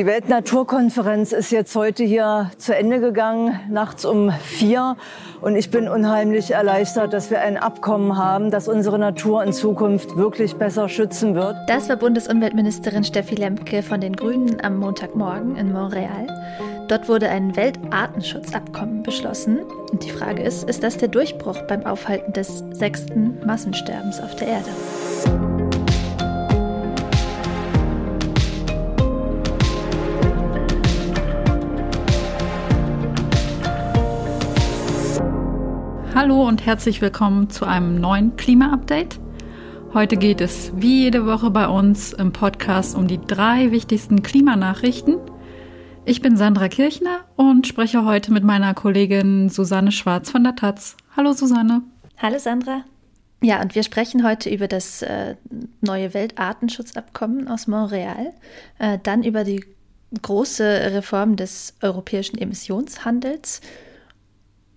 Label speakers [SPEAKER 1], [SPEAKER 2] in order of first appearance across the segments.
[SPEAKER 1] Die Weltnaturkonferenz ist jetzt heute hier zu Ende gegangen, nachts um vier. Und ich bin unheimlich erleichtert, dass wir ein Abkommen haben, das unsere Natur in Zukunft wirklich besser schützen wird.
[SPEAKER 2] Das war Bundesumweltministerin Steffi Lemke von den Grünen am Montagmorgen in Montreal. Dort wurde ein Weltartenschutzabkommen beschlossen. Und die Frage ist, ist das der Durchbruch beim Aufhalten des sechsten Massensterbens auf der Erde?
[SPEAKER 3] Hallo und herzlich willkommen zu einem neuen Klima-Update. Heute geht es wie jede Woche bei uns im Podcast um die drei wichtigsten Klimanachrichten. Ich bin Sandra Kirchner und spreche heute mit meiner Kollegin Susanne Schwarz von der Taz. Hallo Susanne.
[SPEAKER 2] Hallo Sandra. Ja, und wir sprechen heute über das äh, neue Weltartenschutzabkommen aus Montreal, äh, dann über die große Reform des europäischen Emissionshandels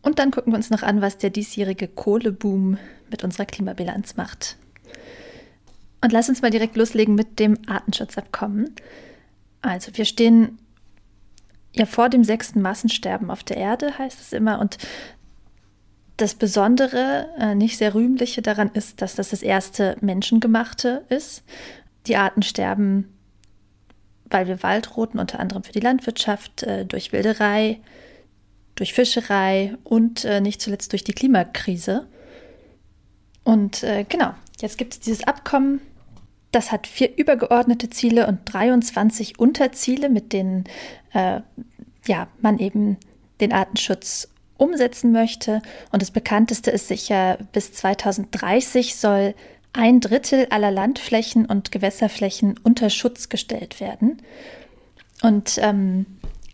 [SPEAKER 2] und dann gucken wir uns noch an, was der diesjährige Kohleboom mit unserer Klimabilanz macht. Und lass uns mal direkt loslegen mit dem Artenschutzabkommen. Also wir stehen ja vor dem sechsten Massensterben auf der Erde, heißt es immer. Und das Besondere, äh, nicht sehr rühmliche daran ist, dass das das erste menschengemachte ist. Die Arten sterben, weil wir Wald roten, unter anderem für die Landwirtschaft, äh, durch Wilderei, durch Fischerei und äh, nicht zuletzt durch die Klimakrise. Und äh, genau, jetzt gibt es dieses Abkommen, das hat vier übergeordnete Ziele und 23 Unterziele, mit denen äh, ja, man eben den Artenschutz umsetzen möchte. Und das bekannteste ist sicher, bis 2030 soll ein Drittel aller Landflächen und Gewässerflächen unter Schutz gestellt werden. Und ähm,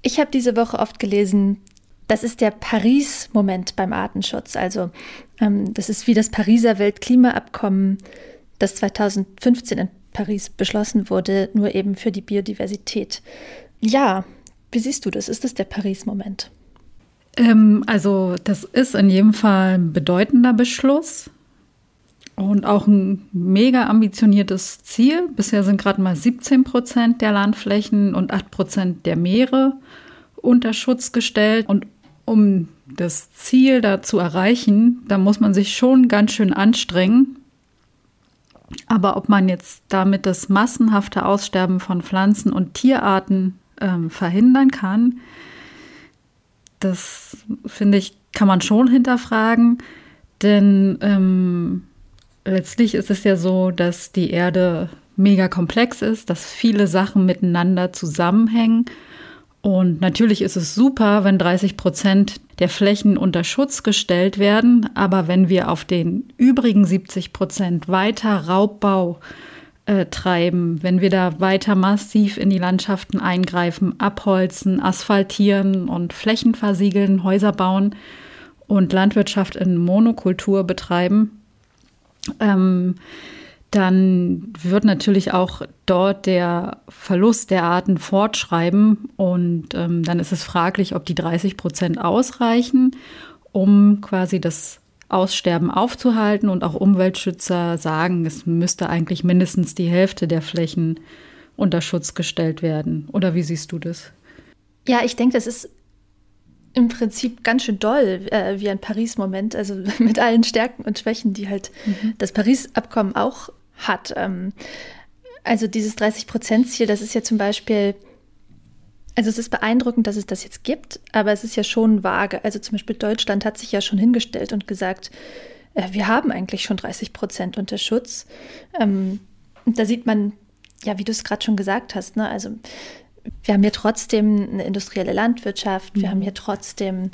[SPEAKER 2] ich habe diese Woche oft gelesen, das ist der Paris-Moment beim Artenschutz. Also ähm, das ist wie das Pariser Weltklimaabkommen, das 2015 in Paris beschlossen wurde, nur eben für die Biodiversität. Ja, wie siehst du das? Ist das der Paris-Moment?
[SPEAKER 3] Ähm, also das ist in jedem Fall ein bedeutender Beschluss und auch ein mega ambitioniertes Ziel. Bisher sind gerade mal 17 Prozent der Landflächen und 8 Prozent der Meere unter Schutz gestellt. Und um das Ziel da zu erreichen, da muss man sich schon ganz schön anstrengen. Aber ob man jetzt damit das massenhafte Aussterben von Pflanzen und Tierarten ähm, verhindern kann, das finde ich, kann man schon hinterfragen. Denn ähm, letztlich ist es ja so, dass die Erde mega komplex ist, dass viele Sachen miteinander zusammenhängen und natürlich ist es super, wenn 30 Prozent der Flächen unter Schutz gestellt werden, aber wenn wir auf den übrigen 70 Prozent weiter Raubbau äh, treiben, wenn wir da weiter massiv in die Landschaften eingreifen, abholzen, asphaltieren und Flächen versiegeln, Häuser bauen und Landwirtschaft in Monokultur betreiben, ähm, dann wird natürlich auch dort der Verlust der Arten fortschreiben. Und ähm, dann ist es fraglich, ob die 30 Prozent ausreichen, um quasi das Aussterben aufzuhalten. Und auch Umweltschützer sagen, es müsste eigentlich mindestens die Hälfte der Flächen unter Schutz gestellt werden. Oder wie siehst du das?
[SPEAKER 2] Ja, ich denke, das ist im Prinzip ganz schön doll äh, wie ein Paris-Moment, also mit allen Stärken und Schwächen, die halt mhm. das Paris-Abkommen auch hat. Ähm, also dieses 30-Prozent-Ziel, das ist ja zum Beispiel, also es ist beeindruckend, dass es das jetzt gibt, aber es ist ja schon vage. Also zum Beispiel Deutschland hat sich ja schon hingestellt und gesagt, äh, wir haben eigentlich schon 30 Prozent unter Schutz. Ähm, da sieht man, ja, wie du es gerade schon gesagt hast, ne? also wir haben hier trotzdem eine industrielle Landwirtschaft, wir mhm. haben hier trotzdem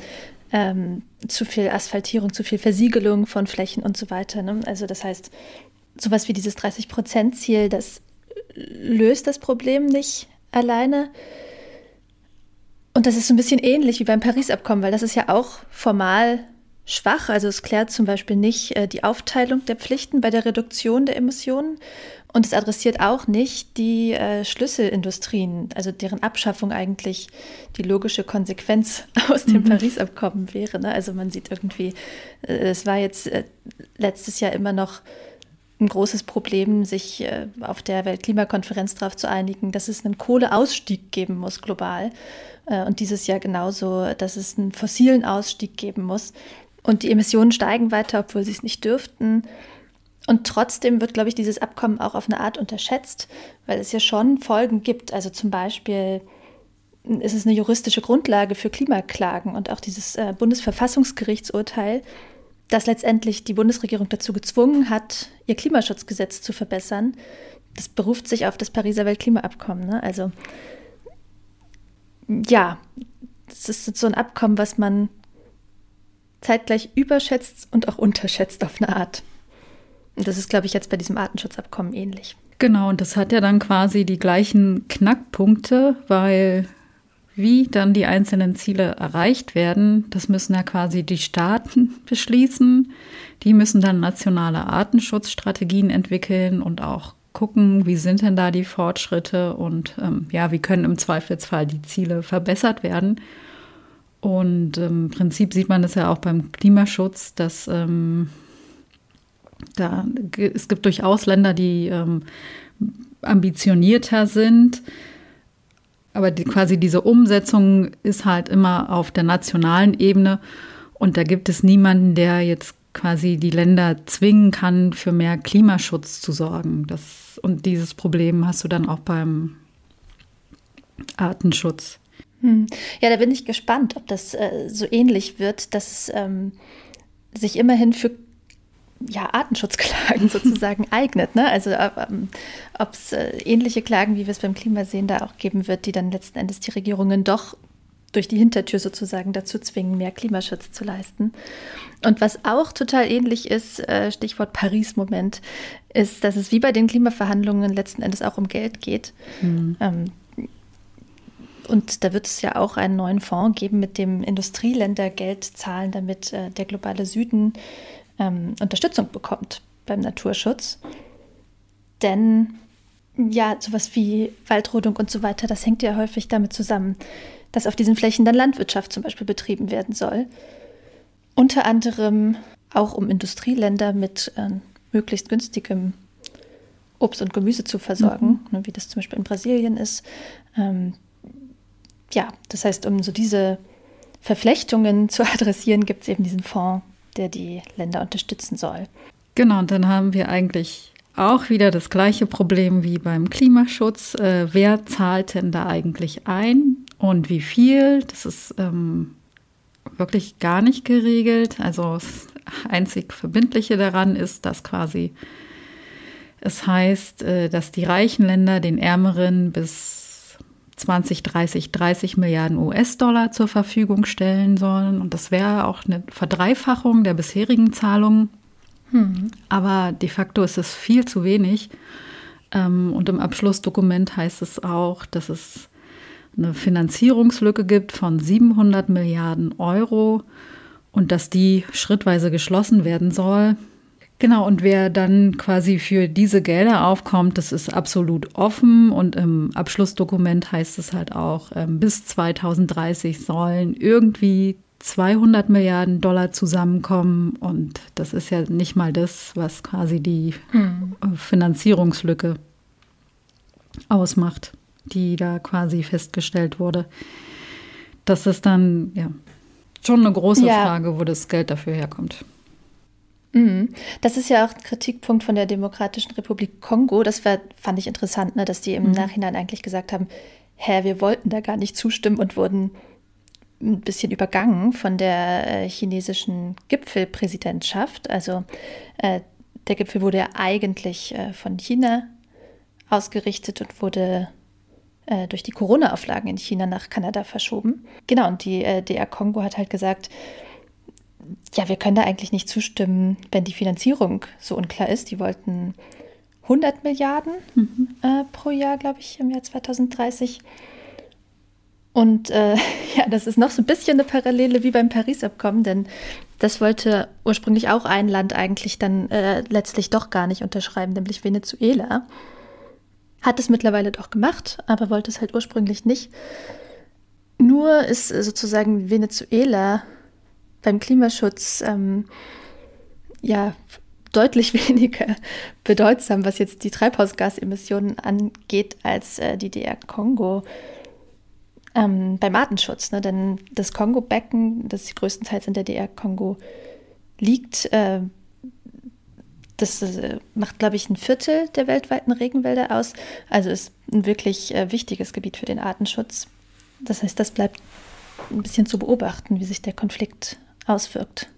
[SPEAKER 2] ähm, zu viel Asphaltierung, zu viel Versiegelung von Flächen und so weiter. Ne? Also das heißt, sowas wie dieses 30-Prozent-Ziel, das löst das Problem nicht alleine. Und das ist so ein bisschen ähnlich wie beim Paris-Abkommen, weil das ist ja auch formal schwach. Also es klärt zum Beispiel nicht äh, die Aufteilung der Pflichten bei der Reduktion der Emissionen. Und es adressiert auch nicht die äh, Schlüsselindustrien, also deren Abschaffung eigentlich die logische Konsequenz aus dem mhm. Paris-Abkommen wäre. Ne? Also man sieht irgendwie, äh, es war jetzt äh, letztes Jahr immer noch ein großes Problem, sich äh, auf der Weltklimakonferenz darauf zu einigen, dass es einen Kohleausstieg geben muss global. Äh, und dieses Jahr genauso, dass es einen fossilen Ausstieg geben muss. Und die Emissionen steigen weiter, obwohl sie es nicht dürften. Und trotzdem wird, glaube ich, dieses Abkommen auch auf eine Art unterschätzt, weil es ja schon Folgen gibt. Also zum Beispiel ist es eine juristische Grundlage für Klimaklagen und auch dieses äh, Bundesverfassungsgerichtsurteil das letztendlich die Bundesregierung dazu gezwungen hat, ihr Klimaschutzgesetz zu verbessern. Das beruft sich auf das Pariser Weltklimaabkommen. Ne? Also ja, das ist so ein Abkommen, was man zeitgleich überschätzt und auch unterschätzt auf eine Art. Und das ist, glaube ich, jetzt bei diesem Artenschutzabkommen ähnlich.
[SPEAKER 3] Genau, und das hat ja dann quasi die gleichen Knackpunkte, weil wie dann die einzelnen Ziele erreicht werden, das müssen ja quasi die Staaten beschließen. Die müssen dann nationale Artenschutzstrategien entwickeln und auch gucken, wie sind denn da die Fortschritte und ähm, ja, wie können im Zweifelsfall die Ziele verbessert werden. Und ähm, im Prinzip sieht man das ja auch beim Klimaschutz, dass ähm, da, es gibt durchaus Länder, die ähm, ambitionierter sind aber die, quasi diese Umsetzung ist halt immer auf der nationalen Ebene. Und da gibt es niemanden, der jetzt quasi die Länder zwingen kann, für mehr Klimaschutz zu sorgen. Das, und dieses Problem hast du dann auch beim Artenschutz.
[SPEAKER 2] Hm. Ja, da bin ich gespannt, ob das äh, so ähnlich wird, dass es ähm, sich immerhin für ja, Artenschutzklagen sozusagen eignet. Ne? Also ähm, ob es äh, ähnliche Klagen, wie wir es beim Klima sehen, da auch geben wird, die dann letzten Endes die Regierungen doch durch die Hintertür sozusagen dazu zwingen, mehr Klimaschutz zu leisten. Und was auch total ähnlich ist, äh, Stichwort Paris-Moment, ist, dass es wie bei den Klimaverhandlungen letzten Endes auch um Geld geht. Mhm. Ähm, und da wird es ja auch einen neuen Fonds geben, mit dem Industrieländer Geld zahlen, damit äh, der globale Süden ähm, Unterstützung bekommt beim Naturschutz. Denn ja, sowas wie Waldrodung und so weiter, das hängt ja häufig damit zusammen, dass auf diesen Flächen dann Landwirtschaft zum Beispiel betrieben werden soll. Unter anderem auch um Industrieländer mit äh, möglichst günstigem Obst und Gemüse zu versorgen, mhm. Ne, wie das zum Beispiel in Brasilien ist. Ähm, ja, das heißt, um so diese Verflechtungen zu adressieren, gibt es eben diesen Fonds der die Länder unterstützen soll.
[SPEAKER 3] Genau, und dann haben wir eigentlich auch wieder das gleiche Problem wie beim Klimaschutz. Äh, wer zahlt denn da eigentlich ein und wie viel? Das ist ähm, wirklich gar nicht geregelt. Also das einzig Verbindliche daran ist, dass quasi es heißt, äh, dass die reichen Länder den ärmeren bis 2030 30 Milliarden US-Dollar zur Verfügung stellen sollen. Und das wäre auch eine Verdreifachung der bisherigen Zahlungen. Hm. Aber de facto ist es viel zu wenig. Ähm, und im Abschlussdokument heißt es auch, dass es eine Finanzierungslücke gibt von 700 Milliarden Euro und dass die schrittweise geschlossen werden soll. Genau, und wer dann quasi für diese Gelder aufkommt, das ist absolut offen und im Abschlussdokument heißt es halt auch, ähm, bis 2030 sollen irgendwie 200 Milliarden Dollar zusammenkommen und das ist ja nicht mal das, was quasi die hm. Finanzierungslücke ausmacht, die da quasi festgestellt wurde. Das ist dann ja schon eine große ja. Frage, wo das Geld dafür herkommt.
[SPEAKER 2] Mhm. Das ist ja auch ein Kritikpunkt von der Demokratischen Republik Kongo. Das war, fand ich interessant, ne, dass die im mhm. Nachhinein eigentlich gesagt haben, hä, wir wollten da gar nicht zustimmen und wurden ein bisschen übergangen von der äh, chinesischen Gipfelpräsidentschaft. Also äh, der Gipfel wurde ja eigentlich äh, von China ausgerichtet und wurde äh, durch die Corona-Auflagen in China nach Kanada verschoben. Genau, und die äh, DR Kongo hat halt gesagt, ja, wir können da eigentlich nicht zustimmen, wenn die Finanzierung so unklar ist. Die wollten 100 Milliarden mhm. äh, pro Jahr, glaube ich, im Jahr 2030. Und äh, ja, das ist noch so ein bisschen eine Parallele wie beim Paris-Abkommen, denn das wollte ursprünglich auch ein Land eigentlich dann äh, letztlich doch gar nicht unterschreiben, nämlich Venezuela. Hat es mittlerweile doch gemacht, aber wollte es halt ursprünglich nicht. Nur ist sozusagen Venezuela beim Klimaschutz ähm, ja deutlich weniger bedeutsam, was jetzt die Treibhausgasemissionen angeht, als äh, die DR Kongo ähm, beim Artenschutz. Ne? Denn das Kongo-Becken, das größtenteils in der DR Kongo liegt, äh, das äh, macht, glaube ich, ein Viertel der weltweiten Regenwälder aus. Also ist ein wirklich äh, wichtiges Gebiet für den Artenschutz. Das heißt, das bleibt ein bisschen zu beobachten, wie sich der Konflikt auswirkt.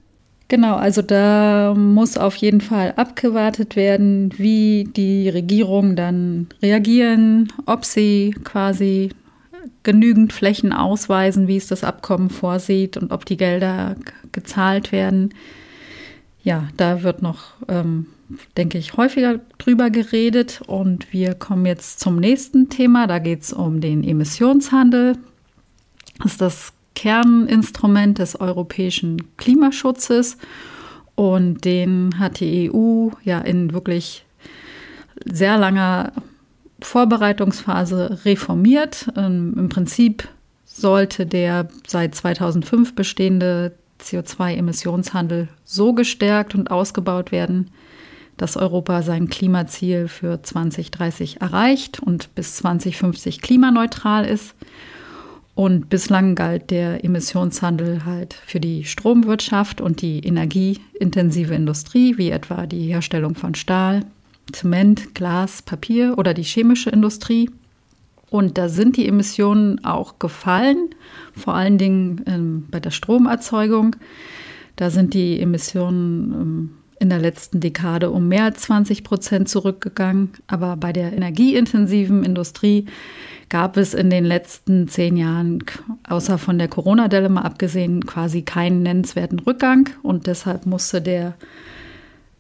[SPEAKER 3] Genau, also da muss auf jeden Fall abgewartet werden, wie die Regierungen dann reagieren, ob sie quasi genügend Flächen ausweisen, wie es das Abkommen vorsieht und ob die Gelder gezahlt werden. Ja, da wird noch, ähm, denke ich, häufiger drüber geredet. Und wir kommen jetzt zum nächsten Thema. Da geht es um den Emissionshandel. Das ist das Kerninstrument des europäischen Klimaschutzes. Und den hat die EU ja in wirklich sehr langer Vorbereitungsphase reformiert. Ähm, Im Prinzip sollte der seit 2005 bestehende CO2-Emissionshandel so gestärkt und ausgebaut werden, dass Europa sein Klimaziel für 2030 erreicht und bis 2050 klimaneutral ist. Und bislang galt der Emissionshandel halt für die Stromwirtschaft und die energieintensive Industrie, wie etwa die Herstellung von Stahl, Zement, Glas, Papier oder die chemische Industrie. Und da sind die Emissionen auch gefallen, vor allen Dingen ähm, bei der Stromerzeugung. Da sind die Emissionen ähm, in der letzten Dekade um mehr als 20 Prozent zurückgegangen. Aber bei der energieintensiven Industrie gab es in den letzten zehn Jahren, außer von der Corona-Delle mal abgesehen, quasi keinen nennenswerten Rückgang. Und deshalb musste der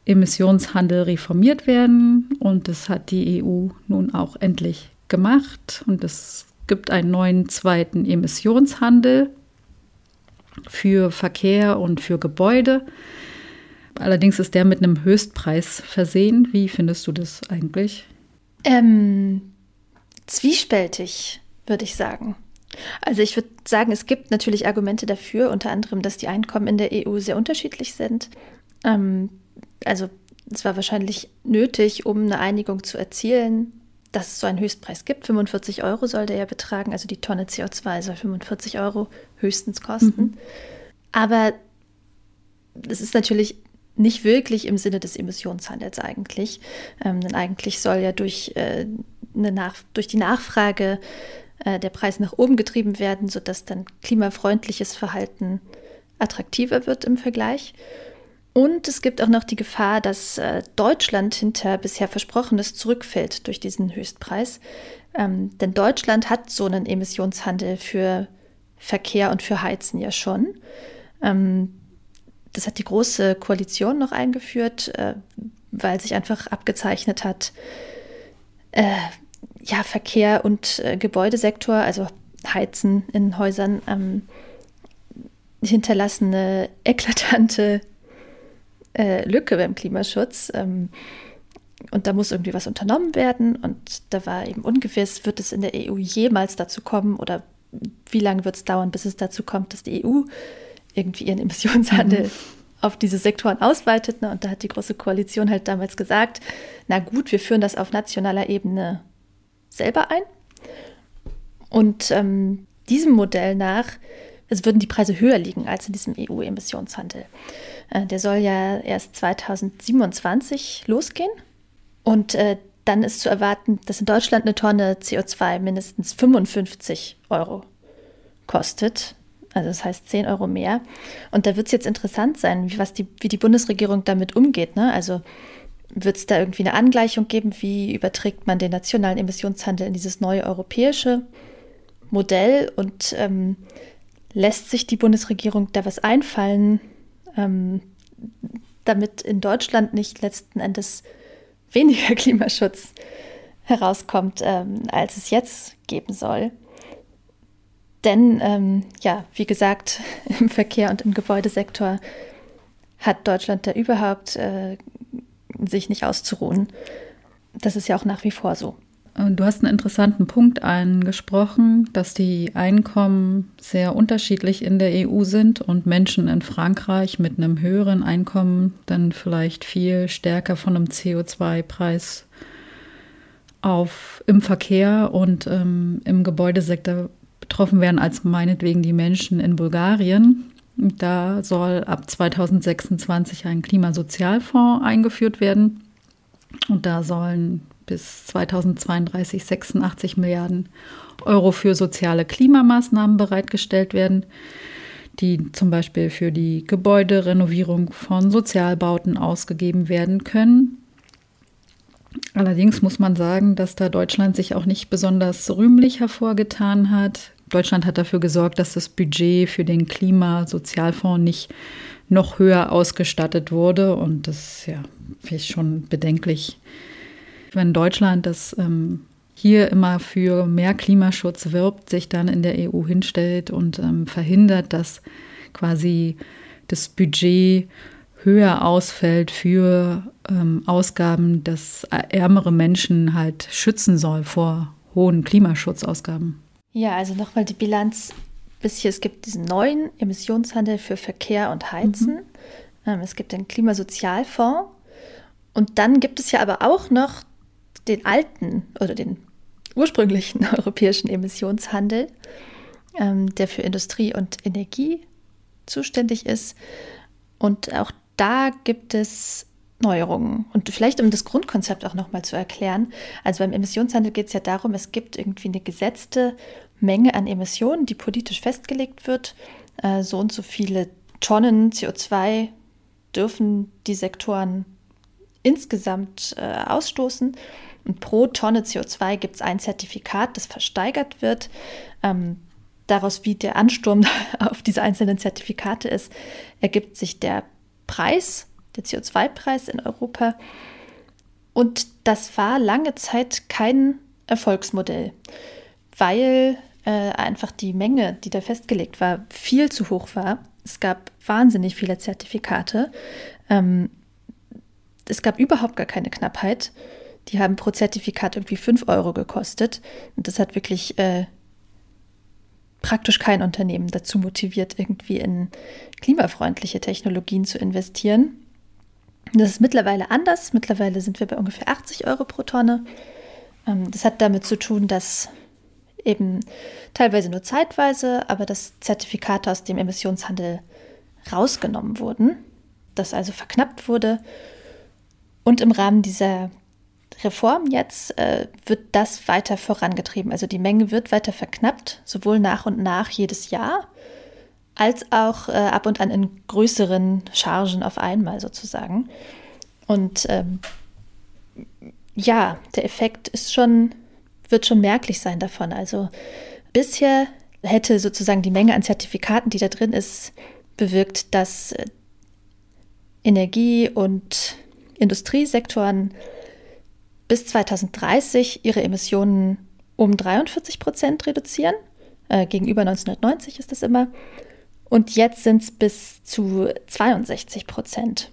[SPEAKER 3] Emissionshandel reformiert werden. Und das hat die EU nun auch endlich gemacht. Und es gibt einen neuen zweiten Emissionshandel für Verkehr und für Gebäude. Allerdings ist der mit einem Höchstpreis versehen. Wie findest du das eigentlich?
[SPEAKER 2] Ähm, zwiespältig, würde ich sagen. Also ich würde sagen, es gibt natürlich Argumente dafür, unter anderem, dass die Einkommen in der EU sehr unterschiedlich sind. Ähm, also es war wahrscheinlich nötig, um eine Einigung zu erzielen, dass es so einen Höchstpreis gibt. 45 Euro soll der ja betragen, also die Tonne CO2 soll 45 Euro höchstens kosten. Mhm. Aber es ist natürlich nicht wirklich im Sinne des Emissionshandels eigentlich. Ähm, denn eigentlich soll ja durch, äh, eine nach, durch die Nachfrage äh, der Preis nach oben getrieben werden, sodass dann klimafreundliches Verhalten attraktiver wird im Vergleich. Und es gibt auch noch die Gefahr, dass äh, Deutschland hinter bisher Versprochenes zurückfällt durch diesen Höchstpreis. Ähm, denn Deutschland hat so einen Emissionshandel für Verkehr und für Heizen ja schon. Ähm, das hat die Große Koalition noch eingeführt, äh, weil sich einfach abgezeichnet hat, äh, ja, Verkehr und äh, Gebäudesektor, also Heizen in Häusern, ähm, hinterlassen eine eklatante äh, Lücke beim Klimaschutz. Ähm, und da muss irgendwie was unternommen werden. Und da war eben ungewiss, wird es in der EU jemals dazu kommen oder wie lange wird es dauern, bis es dazu kommt, dass die EU irgendwie ihren Emissionshandel mhm. auf diese Sektoren ausweitet. Ne? Und da hat die Große Koalition halt damals gesagt, na gut, wir führen das auf nationaler Ebene selber ein. Und ähm, diesem Modell nach es würden die Preise höher liegen als in diesem EU-Emissionshandel. Äh, der soll ja erst 2027 losgehen. Und äh, dann ist zu erwarten, dass in Deutschland eine Tonne CO2 mindestens 55 Euro kostet. Also das heißt 10 Euro mehr. Und da wird es jetzt interessant sein, wie, was die, wie die Bundesregierung damit umgeht. Ne? Also wird es da irgendwie eine Angleichung geben? Wie überträgt man den nationalen Emissionshandel in dieses neue europäische Modell? Und ähm, lässt sich die Bundesregierung da was einfallen, ähm, damit in Deutschland nicht letzten Endes weniger Klimaschutz herauskommt, ähm, als es jetzt geben soll. Denn, ähm, ja, wie gesagt, im Verkehr und im Gebäudesektor hat Deutschland da überhaupt äh, sich nicht auszuruhen. Das ist ja auch nach wie vor so.
[SPEAKER 3] Äh, du hast einen interessanten Punkt angesprochen, dass die Einkommen sehr unterschiedlich in der EU sind und Menschen in Frankreich mit einem höheren Einkommen dann vielleicht viel stärker von einem CO2-Preis auf im Verkehr und ähm, im Gebäudesektor betroffen werden als meinetwegen die Menschen in Bulgarien. Da soll ab 2026 ein Klimasozialfonds eingeführt werden. Und da sollen bis 2032 86 Milliarden Euro für soziale Klimamaßnahmen bereitgestellt werden, die zum Beispiel für die Gebäuderenovierung von Sozialbauten ausgegeben werden können. Allerdings muss man sagen, dass da Deutschland sich auch nicht besonders rühmlich hervorgetan hat. Deutschland hat dafür gesorgt, dass das Budget für den Klimasozialfonds nicht noch höher ausgestattet wurde. Und das ja, finde ich schon bedenklich, wenn Deutschland das ähm, hier immer für mehr Klimaschutz wirbt, sich dann in der EU hinstellt und ähm, verhindert, dass quasi das Budget höher ausfällt für ähm, Ausgaben, das ärmere Menschen halt schützen soll vor hohen Klimaschutzausgaben.
[SPEAKER 2] Ja, also nochmal die Bilanz bis hier. Es gibt diesen neuen Emissionshandel für Verkehr und Heizen. Mhm. Ähm, es gibt den Klimasozialfonds. Und dann gibt es ja aber auch noch den alten oder den ursprünglichen europäischen Emissionshandel, ähm, der für Industrie und Energie zuständig ist. Und auch da gibt es Neuerungen. Und vielleicht, um das Grundkonzept auch nochmal zu erklären. Also beim Emissionshandel geht es ja darum, es gibt irgendwie eine gesetzte Menge an Emissionen, die politisch festgelegt wird. Äh, so und so viele Tonnen CO2 dürfen die Sektoren insgesamt äh, ausstoßen. Und pro Tonne CO2 gibt es ein Zertifikat, das versteigert wird. Ähm, daraus, wie der Ansturm auf diese einzelnen Zertifikate ist, ergibt sich der Preis, der CO2-Preis in Europa. Und das war lange Zeit kein Erfolgsmodell, weil äh, einfach die Menge, die da festgelegt war, viel zu hoch war. Es gab wahnsinnig viele Zertifikate. Ähm, es gab überhaupt gar keine Knappheit. Die haben pro Zertifikat irgendwie 5 Euro gekostet. Und das hat wirklich äh, praktisch kein Unternehmen dazu motiviert, irgendwie in klimafreundliche Technologien zu investieren. Das ist mittlerweile anders. Mittlerweile sind wir bei ungefähr 80 Euro pro Tonne. Ähm, das hat damit zu tun, dass eben teilweise nur zeitweise, aber dass Zertifikate aus dem Emissionshandel rausgenommen wurden, das also verknappt wurde. Und im Rahmen dieser Reform jetzt äh, wird das weiter vorangetrieben. Also die Menge wird weiter verknappt, sowohl nach und nach jedes Jahr, als auch äh, ab und an in größeren Chargen auf einmal sozusagen. Und ähm, ja, der Effekt ist schon, wird schon merklich sein davon. Also bisher hätte sozusagen die Menge an Zertifikaten, die da drin ist, bewirkt, dass äh, Energie- und Industriesektoren bis 2030 ihre Emissionen um 43 Prozent reduzieren. Äh, gegenüber 1990 ist das immer. Und jetzt sind es bis zu 62 Prozent.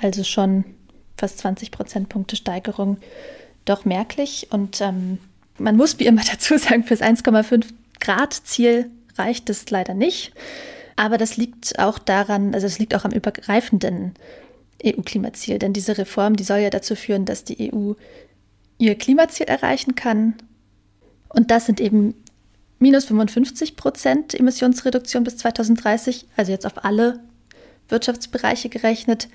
[SPEAKER 2] Also schon fast 20 Prozentpunkte Steigerung. Doch merklich. Und ähm, man muss wie immer dazu sagen, fürs 1,5 Grad Ziel reicht es leider nicht. Aber das liegt auch daran, also es liegt auch am übergreifenden EU-Klimaziel. Denn diese Reform, die soll ja dazu führen, dass die EU ihr Klimaziel erreichen kann. Und das sind eben minus 55 Prozent Emissionsreduktion bis 2030, also jetzt auf alle Wirtschaftsbereiche gerechnet,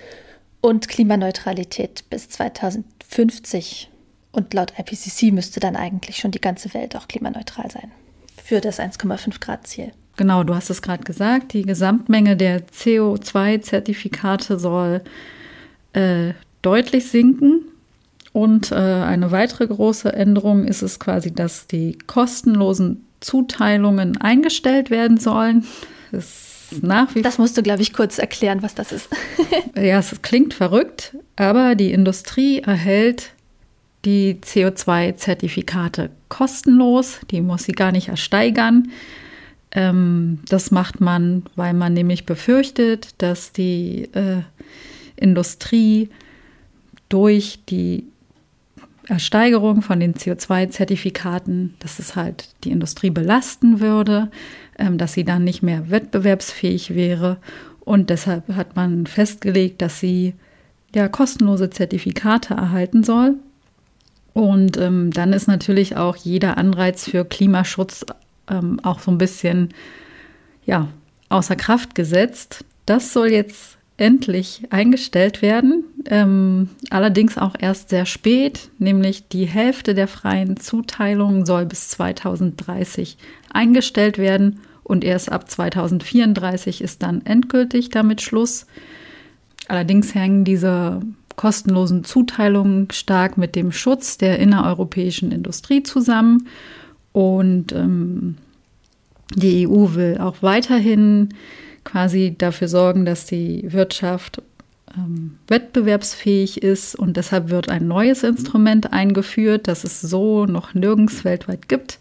[SPEAKER 2] und Klimaneutralität bis 2050. Und laut IPCC müsste dann eigentlich schon die ganze Welt auch klimaneutral sein für das 1,5 Grad Ziel.
[SPEAKER 3] Genau, du hast es gerade gesagt, die Gesamtmenge der CO2-Zertifikate soll äh, deutlich sinken. Und äh, eine weitere große Änderung ist es quasi, dass die kostenlosen Zuteilungen eingestellt werden sollen.
[SPEAKER 2] Das, das musst du, glaube ich, kurz erklären, was das ist.
[SPEAKER 3] ja, es klingt verrückt, aber die Industrie erhält die CO2-Zertifikate kostenlos. Die muss sie gar nicht ersteigern. Ähm, das macht man, weil man nämlich befürchtet, dass die äh, Industrie durch die Ersteigerung von den CO2-Zertifikaten, dass es halt die Industrie belasten würde, ähm, dass sie dann nicht mehr wettbewerbsfähig wäre. Und deshalb hat man festgelegt, dass sie ja kostenlose Zertifikate erhalten soll. Und ähm, dann ist natürlich auch jeder Anreiz für Klimaschutz ähm, auch so ein bisschen ja, außer Kraft gesetzt. Das soll jetzt endlich eingestellt werden. Ähm, allerdings auch erst sehr spät, nämlich die Hälfte der freien Zuteilungen soll bis 2030 eingestellt werden und erst ab 2034 ist dann endgültig damit Schluss. Allerdings hängen diese kostenlosen Zuteilungen stark mit dem Schutz der innereuropäischen Industrie zusammen und ähm, die EU will auch weiterhin quasi dafür sorgen, dass die Wirtschaft ähm, wettbewerbsfähig ist und deshalb wird ein neues Instrument eingeführt, das es so noch nirgends weltweit gibt.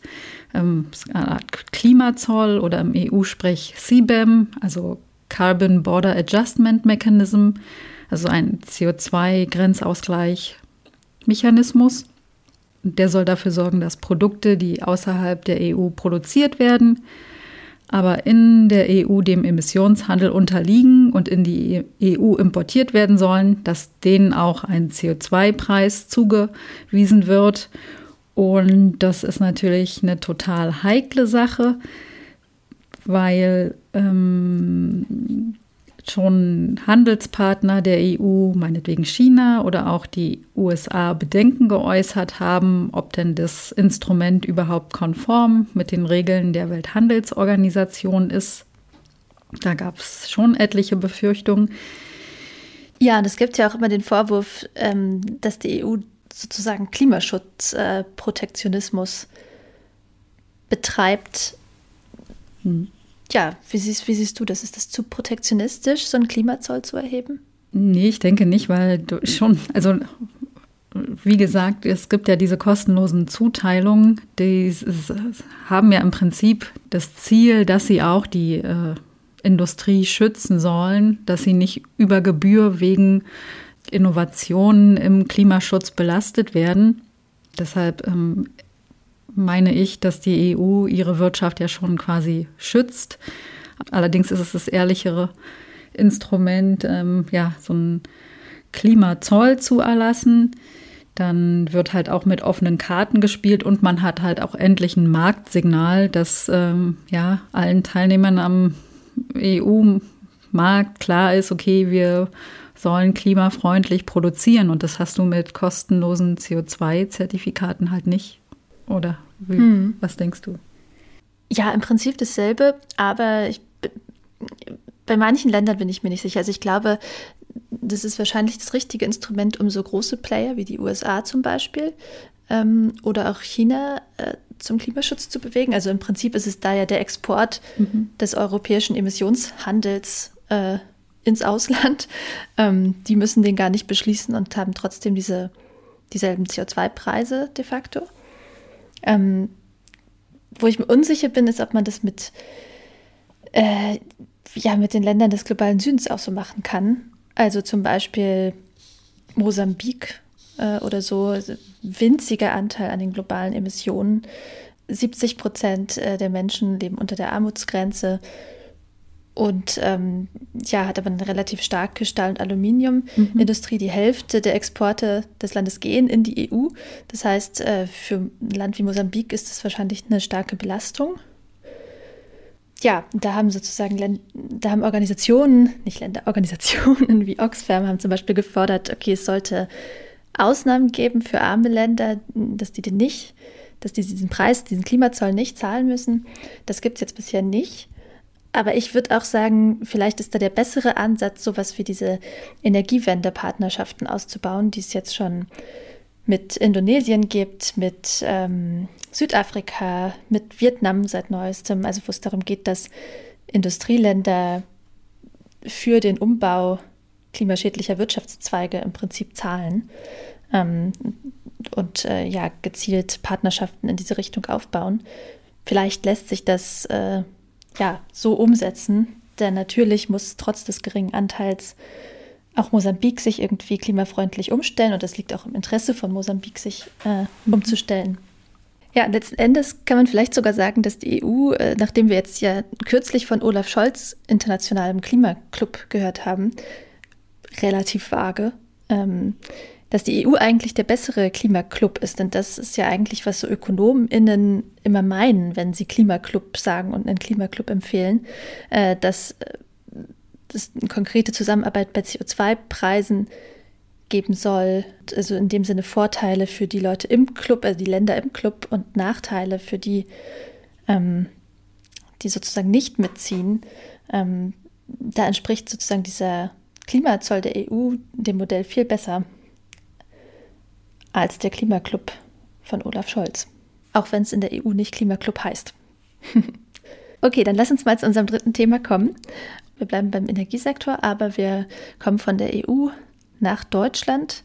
[SPEAKER 3] Ähm, eine Art Klimazoll oder im EU-Sprech CBAM, also Carbon Border Adjustment Mechanism, also ein CO2-Grenzausgleich-Mechanismus. Der soll dafür sorgen, dass Produkte, die außerhalb der EU produziert werden, aber in der EU dem Emissionshandel unterliegen und in die EU importiert werden sollen, dass denen auch ein CO2-Preis zugewiesen wird. Und das ist natürlich eine total heikle Sache, weil ähm, schon Handelspartner der EU, meinetwegen China oder auch die USA, Bedenken geäußert haben, ob denn das Instrument überhaupt konform mit den Regeln der Welthandelsorganisation ist. Da gab es schon etliche Befürchtungen.
[SPEAKER 2] Ja, und es gibt ja auch immer den Vorwurf, ähm, dass die EU sozusagen Klimaschutzprotektionismus betreibt. Hm. Ja, wie siehst, wie siehst du das? Ist das zu protektionistisch, so einen Klimazoll zu erheben?
[SPEAKER 3] Nee, ich denke nicht, weil schon, also wie gesagt, es gibt ja diese kostenlosen Zuteilungen, die haben ja im Prinzip das Ziel, dass sie auch die äh, Industrie schützen sollen, dass sie nicht über Gebühr wegen Innovationen im Klimaschutz belastet werden. Deshalb ähm, meine ich, dass die EU ihre Wirtschaft ja schon quasi schützt. Allerdings ist es das ehrlichere Instrument, ähm, ja, so ein Klimazoll zu erlassen. Dann wird halt auch mit offenen Karten gespielt und man hat halt auch endlich ein Marktsignal, das ähm, ja allen Teilnehmern am EU-Markt klar ist, okay, wir sollen klimafreundlich produzieren und das hast du mit kostenlosen CO2-Zertifikaten halt nicht. Oder wie, hm. was denkst du?
[SPEAKER 2] Ja, im Prinzip dasselbe, aber ich, bei manchen Ländern bin ich mir nicht sicher. Also ich glaube, das ist wahrscheinlich das richtige Instrument, um so große Player wie die USA zum Beispiel ähm, oder auch China äh, zum Klimaschutz zu bewegen. Also im Prinzip ist es da ja der Export mhm. des europäischen Emissionshandels äh, ins Ausland. Ähm, die müssen den gar nicht beschließen und haben trotzdem diese, dieselben CO2-Preise de facto. Ähm, wo ich mir unsicher bin, ist, ob man das mit, äh, ja, mit den Ländern des globalen Südens auch so machen kann. Also zum Beispiel Mosambik äh, oder so, winziger Anteil an den globalen Emissionen. 70 Prozent äh, der Menschen leben unter der Armutsgrenze und ähm, ja, hat aber eine relativ starke Stahl- und Aluminiumindustrie. Mhm. Die Hälfte der Exporte des Landes gehen in die EU. Das heißt, äh, für ein Land wie Mosambik ist das wahrscheinlich eine starke Belastung. Ja, da haben sozusagen, da haben Organisationen, nicht Länder, Organisationen wie Oxfam haben zum Beispiel gefordert, okay, es sollte Ausnahmen geben für arme Länder, dass die den nicht, dass die diesen Preis, diesen Klimazoll nicht zahlen müssen. Das gibt es jetzt bisher nicht. Aber ich würde auch sagen, vielleicht ist da der bessere Ansatz, sowas wie diese Energiewende-Partnerschaften auszubauen, die es jetzt schon mit Indonesien gibt, mit ähm, Südafrika, mit Vietnam seit neuestem, also wo es darum geht, dass Industrieländer für den Umbau klimaschädlicher Wirtschaftszweige im Prinzip zahlen ähm, und äh, ja gezielt Partnerschaften in diese Richtung aufbauen. Vielleicht lässt sich das äh, ja, so umsetzen. Denn natürlich muss trotz des geringen Anteils auch Mosambik sich irgendwie klimafreundlich umstellen und es liegt auch im Interesse von Mosambik, sich äh, umzustellen. Ja, letzten Endes kann man vielleicht sogar sagen, dass die EU, äh, nachdem wir jetzt ja kürzlich von Olaf Scholz internationalem Klimaclub gehört haben, relativ vage, ähm, dass die EU eigentlich der bessere Klimaclub ist. Denn das ist ja eigentlich, was so ÖkonomInnen immer meinen, wenn sie Klimaclub sagen und einen Klimaclub empfehlen, äh, dass es eine konkrete Zusammenarbeit bei CO2-Preisen geben soll. Also in dem Sinne Vorteile für die Leute im Club, also die Länder im Club und Nachteile für die, ähm, die sozusagen nicht mitziehen. Ähm, da entspricht sozusagen dieser Klimazoll der EU dem Modell viel besser als der Klimaclub von Olaf Scholz. Auch wenn es in der EU nicht Klimaclub heißt. okay, dann lass uns mal zu unserem dritten Thema kommen. Wir bleiben beim Energiesektor, aber wir kommen von der EU nach Deutschland.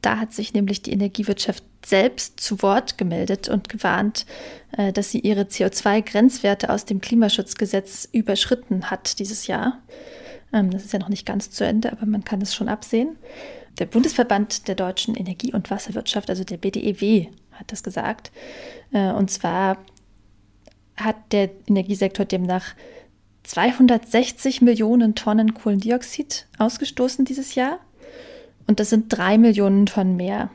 [SPEAKER 2] Da hat sich nämlich die Energiewirtschaft selbst zu Wort gemeldet und gewarnt, äh, dass sie ihre CO2-Grenzwerte aus dem Klimaschutzgesetz überschritten hat dieses Jahr. Ähm, das ist ja noch nicht ganz zu Ende, aber man kann es schon absehen. Der Bundesverband der deutschen Energie- und Wasserwirtschaft, also der BDEW, hat das gesagt. Äh, und zwar hat der Energiesektor demnach 260 Millionen Tonnen Kohlendioxid ausgestoßen dieses Jahr. Und das sind drei Millionen Tonnen mehr,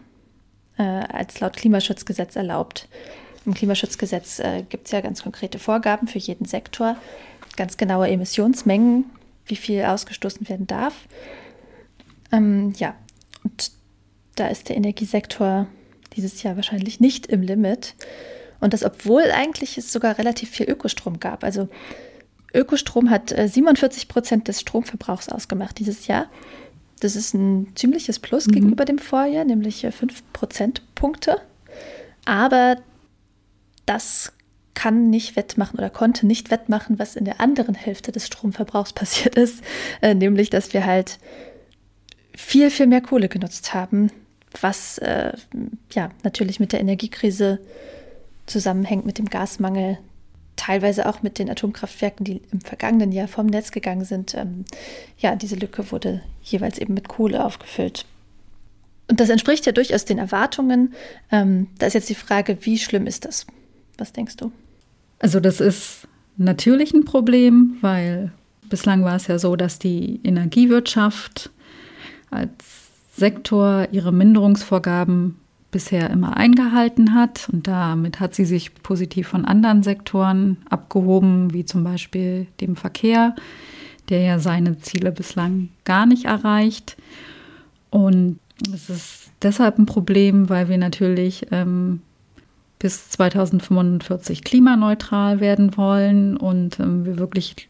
[SPEAKER 2] äh, als laut Klimaschutzgesetz erlaubt. Im Klimaschutzgesetz äh, gibt es ja ganz konkrete Vorgaben für jeden Sektor, ganz genaue Emissionsmengen, wie viel ausgestoßen werden darf. Ähm, ja, und da ist der Energiesektor dieses Jahr wahrscheinlich nicht im Limit. Und das, obwohl eigentlich es sogar relativ viel Ökostrom gab. Also Ökostrom hat 47 äh, Prozent des Stromverbrauchs ausgemacht dieses Jahr. Das ist ein ziemliches Plus mhm. gegenüber dem Vorjahr, nämlich 5 äh, Prozentpunkte. Aber das kann nicht wettmachen oder konnte nicht wettmachen, was in der anderen Hälfte des Stromverbrauchs passiert ist, äh, nämlich dass wir halt viel, viel mehr Kohle genutzt haben, was äh, ja natürlich mit der Energiekrise zusammenhängt, mit dem Gasmangel, teilweise auch mit den Atomkraftwerken, die im vergangenen Jahr vom Netz gegangen sind. Ähm, ja, diese Lücke wurde jeweils eben mit Kohle aufgefüllt. Und das entspricht ja durchaus den Erwartungen. Ähm, da ist jetzt die Frage, wie schlimm ist das? Was denkst du?
[SPEAKER 3] Also das ist natürlich ein Problem, weil bislang war es ja so, dass die Energiewirtschaft als Sektor ihre Minderungsvorgaben bisher immer eingehalten hat. Und damit hat sie sich positiv von anderen Sektoren abgehoben, wie zum Beispiel dem Verkehr, der ja seine Ziele bislang gar nicht erreicht. Und es ist deshalb ein Problem, weil wir natürlich ähm, bis 2045 klimaneutral werden wollen und ähm, wir wirklich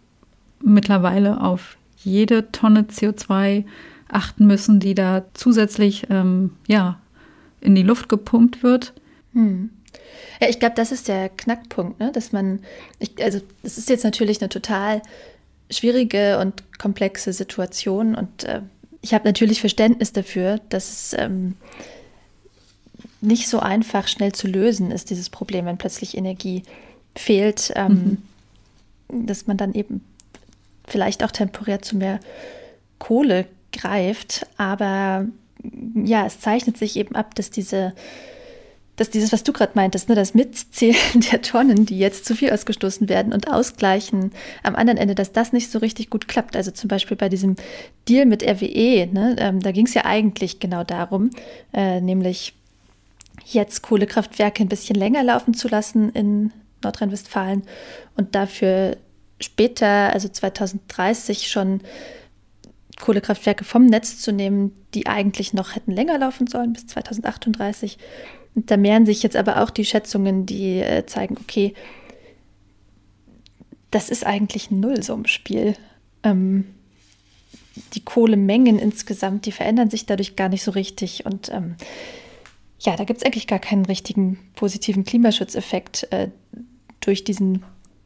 [SPEAKER 3] mittlerweile auf jede Tonne CO2 achten müssen, die da zusätzlich ähm, ja, in die Luft gepumpt wird. Hm.
[SPEAKER 2] Ja, ich glaube, das ist der Knackpunkt, ne? dass man, ich, also es ist jetzt natürlich eine total schwierige und komplexe Situation und äh, ich habe natürlich Verständnis dafür, dass es ähm, nicht so einfach schnell zu lösen ist, dieses Problem, wenn plötzlich Energie fehlt, ähm, mhm. dass man dann eben vielleicht auch temporär zu mehr Kohle greift, aber ja, es zeichnet sich eben ab, dass diese dass dieses, was du gerade meintest, ne, das Mitzählen der Tonnen, die jetzt zu viel ausgestoßen werden und ausgleichen am anderen Ende, dass das nicht so richtig gut klappt. Also zum Beispiel bei diesem Deal mit RWE, ne, ähm, da ging es ja eigentlich genau darum, äh, nämlich jetzt Kohlekraftwerke ein bisschen länger laufen zu lassen in Nordrhein-Westfalen und dafür später, also 2030 schon Kohlekraftwerke vom Netz zu nehmen, die eigentlich noch hätten länger laufen sollen bis 2038. Und da mehren sich jetzt aber auch die Schätzungen, die äh, zeigen, okay, das ist eigentlich ein Nullsummenspiel. Ähm, die Kohlemengen insgesamt, die verändern sich dadurch gar nicht so richtig. Und ähm, ja, da gibt es eigentlich gar keinen richtigen positiven Klimaschutzeffekt äh, durch diesen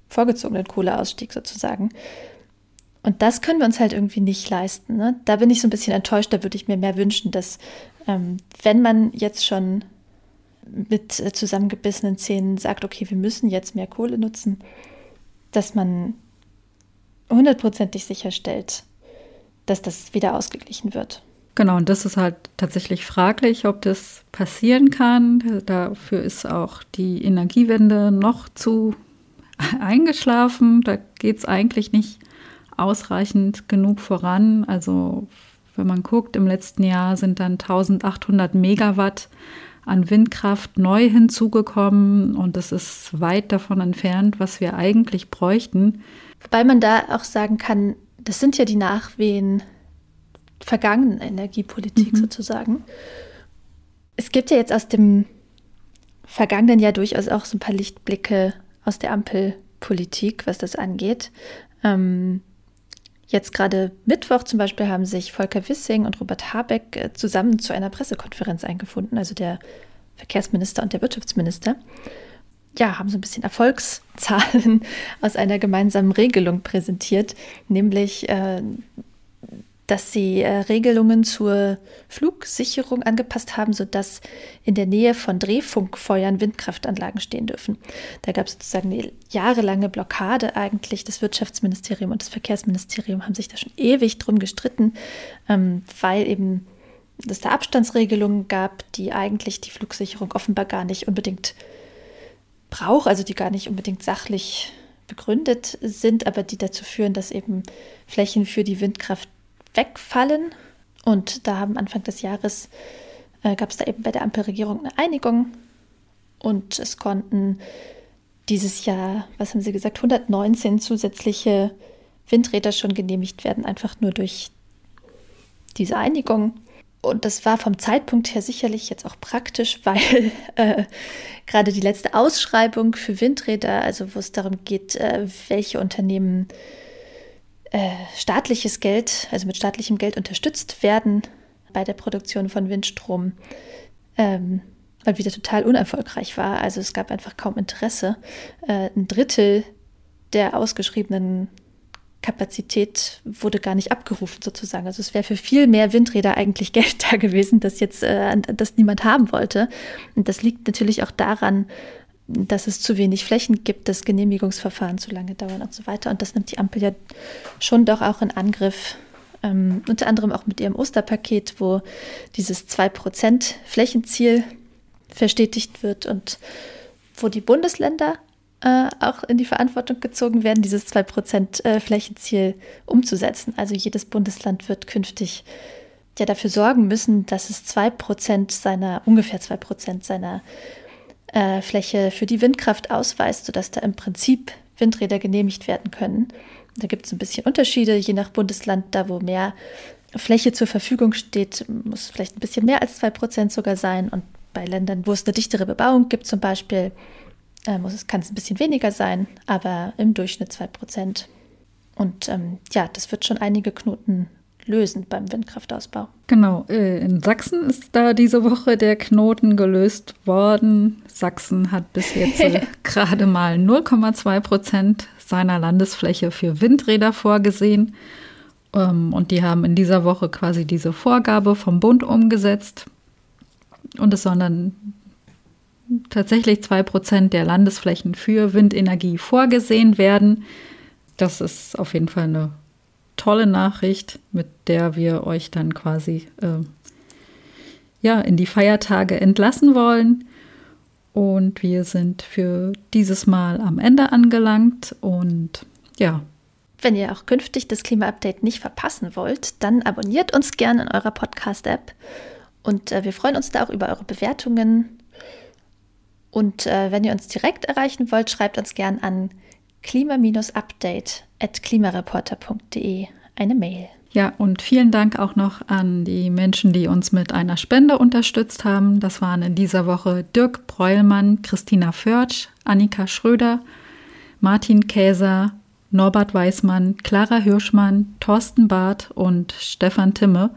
[SPEAKER 2] vorgezogenen Kohleausstieg sozusagen. Und das können wir uns halt irgendwie nicht leisten. Ne? Da bin ich so ein bisschen enttäuscht, da würde ich mir mehr wünschen, dass ähm, wenn man jetzt schon mit äh, zusammengebissenen Zähnen sagt, okay, wir müssen jetzt mehr Kohle nutzen, dass man hundertprozentig sicherstellt, dass das wieder ausgeglichen wird.
[SPEAKER 3] Genau, und das ist halt tatsächlich fraglich, ob das passieren kann. Dafür ist auch die Energiewende noch zu eingeschlafen. Da geht es eigentlich nicht ausreichend genug voran. Also wenn man guckt, im letzten Jahr sind dann 1800 Megawatt an Windkraft neu hinzugekommen und das ist weit davon entfernt, was wir eigentlich bräuchten.
[SPEAKER 2] Wobei man da auch sagen kann, das sind ja die Nachwehen vergangenen Energiepolitik mhm. sozusagen. Es gibt ja jetzt aus dem vergangenen Jahr durchaus auch so ein paar Lichtblicke aus der Ampelpolitik, was das angeht. Ähm, jetzt gerade Mittwoch zum Beispiel haben sich Volker Wissing und Robert Habeck äh, zusammen zu einer Pressekonferenz eingefunden, also der Verkehrsminister und der Wirtschaftsminister. Ja, haben so ein bisschen Erfolgszahlen aus einer gemeinsamen Regelung präsentiert, nämlich äh, dass sie äh, Regelungen zur Flugsicherung angepasst haben, sodass in der Nähe von Drehfunkfeuern Windkraftanlagen stehen dürfen. Da gab es sozusagen eine jahrelange Blockade eigentlich. Das Wirtschaftsministerium und das Verkehrsministerium haben sich da schon ewig drum gestritten, ähm, weil eben es da Abstandsregelungen gab, die eigentlich die Flugsicherung offenbar gar nicht unbedingt braucht, also die gar nicht unbedingt sachlich begründet sind, aber die dazu führen, dass eben Flächen für die Windkraft wegfallen. Und da haben Anfang des Jahres äh, gab es da eben bei der Ampelregierung eine Einigung und es konnten dieses Jahr, was haben Sie gesagt, 119 zusätzliche Windräder schon genehmigt werden, einfach nur durch diese Einigung. Und das war vom Zeitpunkt her sicherlich jetzt auch praktisch, weil äh, gerade die letzte Ausschreibung für Windräder, also wo es darum geht, äh, welche Unternehmen äh, staatliches Geld, also mit staatlichem Geld unterstützt werden bei der Produktion von Windstrom, ähm, weil wieder total unerfolgreich war. Also es gab einfach kaum Interesse. Äh, ein Drittel der ausgeschriebenen Kapazität wurde gar nicht abgerufen sozusagen. Also es wäre für viel mehr Windräder eigentlich Geld da gewesen, das jetzt äh, das niemand haben wollte. Und das liegt natürlich auch daran, dass es zu wenig Flächen gibt, dass Genehmigungsverfahren zu lange dauern und so weiter. Und das nimmt die Ampel ja schon doch auch in Angriff. Ähm, unter anderem auch mit ihrem Osterpaket, wo dieses 2% Flächenziel verstetigt wird und wo die Bundesländer äh, auch in die Verantwortung gezogen werden, dieses 2% äh, Flächenziel umzusetzen. Also jedes Bundesland wird künftig ja dafür sorgen müssen, dass es 2% seiner, ungefähr 2% seiner äh, Fläche für die Windkraft ausweist, sodass da im Prinzip Windräder genehmigt werden können. Da gibt es ein bisschen Unterschiede, je nach Bundesland. Da, wo mehr Fläche zur Verfügung steht, muss vielleicht ein bisschen mehr als 2% sogar sein. Und bei Ländern, wo es eine dichtere Bebauung gibt, zum Beispiel, äh, kann es ein bisschen weniger sein, aber im Durchschnitt 2%. Und ähm, ja, das wird schon einige Knoten lösen beim Windkraftausbau.
[SPEAKER 3] Genau, äh, in Sachsen ist da diese Woche der Knoten gelöst worden. Sachsen hat bis jetzt gerade mal 0,2 Prozent seiner Landesfläche für Windräder vorgesehen. Ähm, und die haben in dieser Woche quasi diese Vorgabe vom Bund umgesetzt. Und es sollen dann tatsächlich 2 Prozent der Landesflächen für Windenergie vorgesehen werden. Das ist auf jeden Fall eine tolle Nachricht, mit der wir euch dann quasi äh, ja, in die Feiertage entlassen wollen. Und wir sind für dieses Mal am Ende angelangt und ja.
[SPEAKER 2] Wenn ihr auch künftig das Klima-Update nicht verpassen wollt, dann abonniert uns gerne in eurer Podcast-App. Und äh, wir freuen uns da auch über eure Bewertungen. Und äh, wenn ihr uns direkt erreichen wollt, schreibt uns gerne an klima-update at klimareporter.de eine Mail.
[SPEAKER 3] Ja, und vielen Dank auch noch an die Menschen, die uns mit einer Spende unterstützt haben. Das waren in dieser Woche Dirk Breulmann, Christina Förtsch, Annika Schröder, Martin Käser, Norbert Weismann, Clara Hirschmann, Thorsten Barth und Stefan Timme.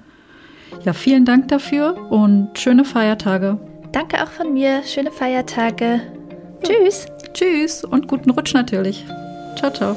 [SPEAKER 3] Ja, vielen Dank dafür und schöne Feiertage.
[SPEAKER 2] Danke auch von mir. Schöne Feiertage. Tschüss.
[SPEAKER 3] Tschüss und guten Rutsch natürlich. Ciao, ciao.